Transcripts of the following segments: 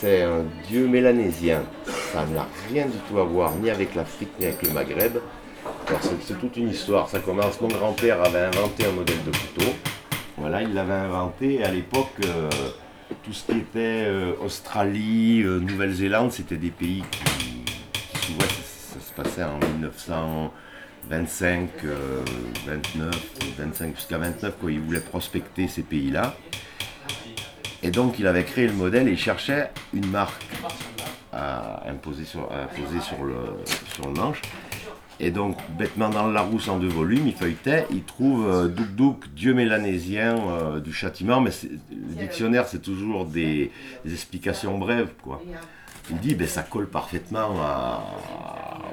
c'est un dieu mélanésien. Ça n'a rien du tout à voir ni avec l'Afrique ni avec le Maghreb. C'est, toute une histoire. Ça commence, mon grand-père avait inventé un modèle de couteau. Voilà, il l'avait inventé à l'époque, euh, tout ce qui était euh, Australie, euh, Nouvelle-Zélande, c'était des pays qui, ça, se passait en 1925, euh, 29, 25 jusqu'à 29, quand il voulait prospecter ces pays-là. Et donc il avait créé le modèle et il cherchait une marque à imposer sur, le, manche. Et donc, bêtement dans le Larousse en deux volumes, il feuilletait, il trouve euh, Douk Douk, dieu mélanésien euh, du châtiment, mais le dictionnaire, c'est toujours des, explications brèves, quoi. Il dit, ben, ça colle parfaitement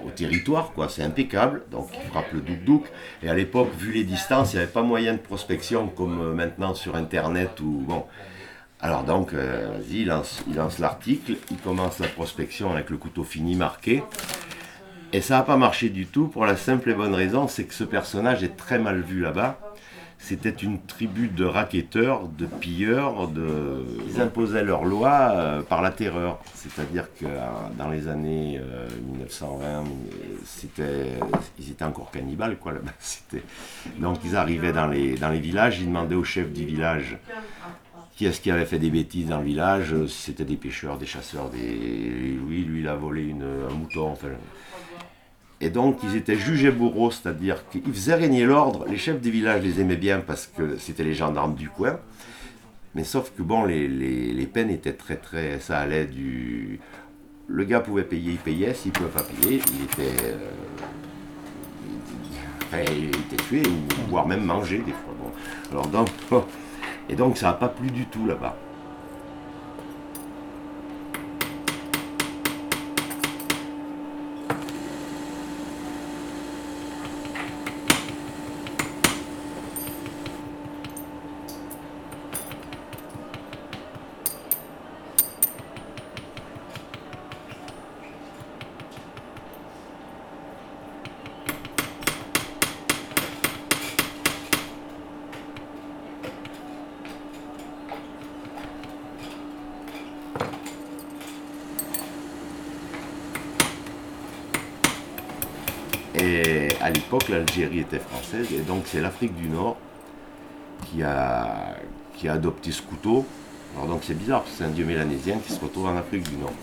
au territoire, quoi, c'est impeccable, donc il frappe le Douk Douk. Et à l'époque, vu les distances, il n'y avait pas moyen de prospection comme euh, maintenant sur Internet ou bon. Alors donc, euh, vas-y, il lance, il lance l'article, il commence la prospection avec le couteau fini marqué. Et ça n'a pas marché du tout pour la simple et bonne raison, c'est que ce personnage est très mal vu là-bas. C'était une tribu de racketteurs, de pilleurs, de... ils imposaient leurs lois euh, par la terreur. C'est-à-dire que euh, dans les années euh, 1920, c'était... ils étaient encore cannibales, quoi, là-bas. C'était- Donc ils arrivaient dans les, dans les villages, ils demandaient au chef du village qui est-ce qui avait fait des bêtises dans le village, si c'était des pêcheurs, des chasseurs, des... lui, lui, il a volé un mouton. Et donc, ils étaient jugés bourreaux, c'est-à-dire qu'ils faisaient régner l'ordre. Les chefs des villages les aimaient bien parce que c'était les gendarmes du coin. Mais sauf que, bon, les, peines étaient très, très... Ça allait du... Le gars pouvait payer, il payait. S'il ne pouvait pas payer, il était... euh, il- était tué, voire même mangé, des fois. Bon. Alors, donc... Et donc, ça n'a pas plu du tout, là-bas. Et à l'époque, l'Algérie était française, et donc c'est l'Afrique du Nord qui a, adopté ce couteau. Alors donc c'est bizarre, c'est un dieu mélanésien qui se retrouve en Afrique du Nord.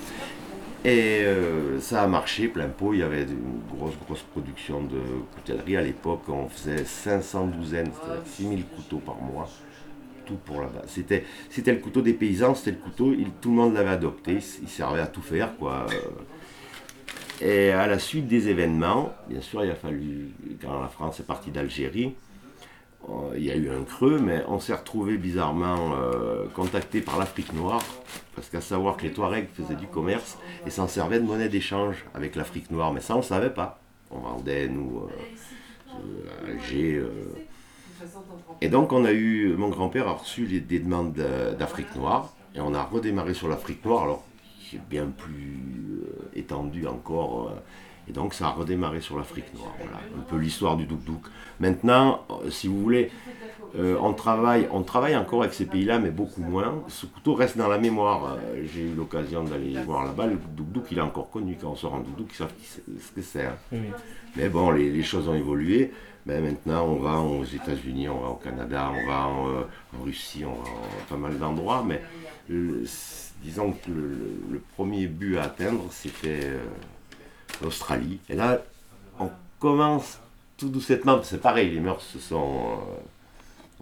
Et euh, ça a marché plein pot, il y avait une grosse, grosse production de coutellerie. À l'époque, on faisait 500 douzaines, c'est-à-dire 6000 couteaux par mois. Tout pour là-bas. C'était, le couteau des paysans, c'était le couteau, tout le monde l'avait adopté, il servait à tout faire, quoi. Et à la suite des événements, bien sûr, il a fallu, quand la France est partie d'Algérie, euh, il y a eu un creux, mais on s'est retrouvé bizarrement euh, contacté par l'Afrique noire, parce qu'à savoir que les Touaregs faisaient du commerce et s'en servaient de monnaie d'échange avec l'Afrique noire, mais ça on ne savait pas. On vendait, nous, euh, Alger. Et donc on a eu, mon grand-père a reçu les- des demandes de- d'Afrique noire, et on a redémarré sur l'Afrique noire, alors bien plus euh, étendu encore. euh, et donc ça a redémarré sur l'Afrique noire. Voilà, un peu l'histoire du Douk Douk. Maintenant, euh, si vous voulez, euh, on, travaille, on travaille encore avec ces pays-là, mais beaucoup moins. Ce couteau reste dans la mémoire. Euh, J'ai eu l'occasion d'aller voir là-bas. Le Douk Douk, il est encore connu. Quand on sort en Douk, ils savent ce que c'est. hein. Mais bon, les, les choses ont évolué. Ben, maintenant, on va aux États-Unis, on va au Canada, on va en, euh, en Russie, on va en pas mal d'endroits. Mais le- disons que le, le- le premier but à atteindre, c'était euh, l'Australie. Et là, on commence tout doucement. C'est pareil, les mœurs se sont.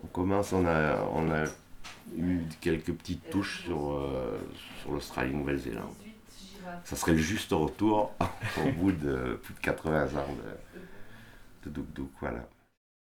On commence, on a, eu quelques petites touches sur, euh, sur l'Australie, Nouvelle-Zélande. Ça serait le juste retour au bout de plus de 80 ans de, de Douk Douk.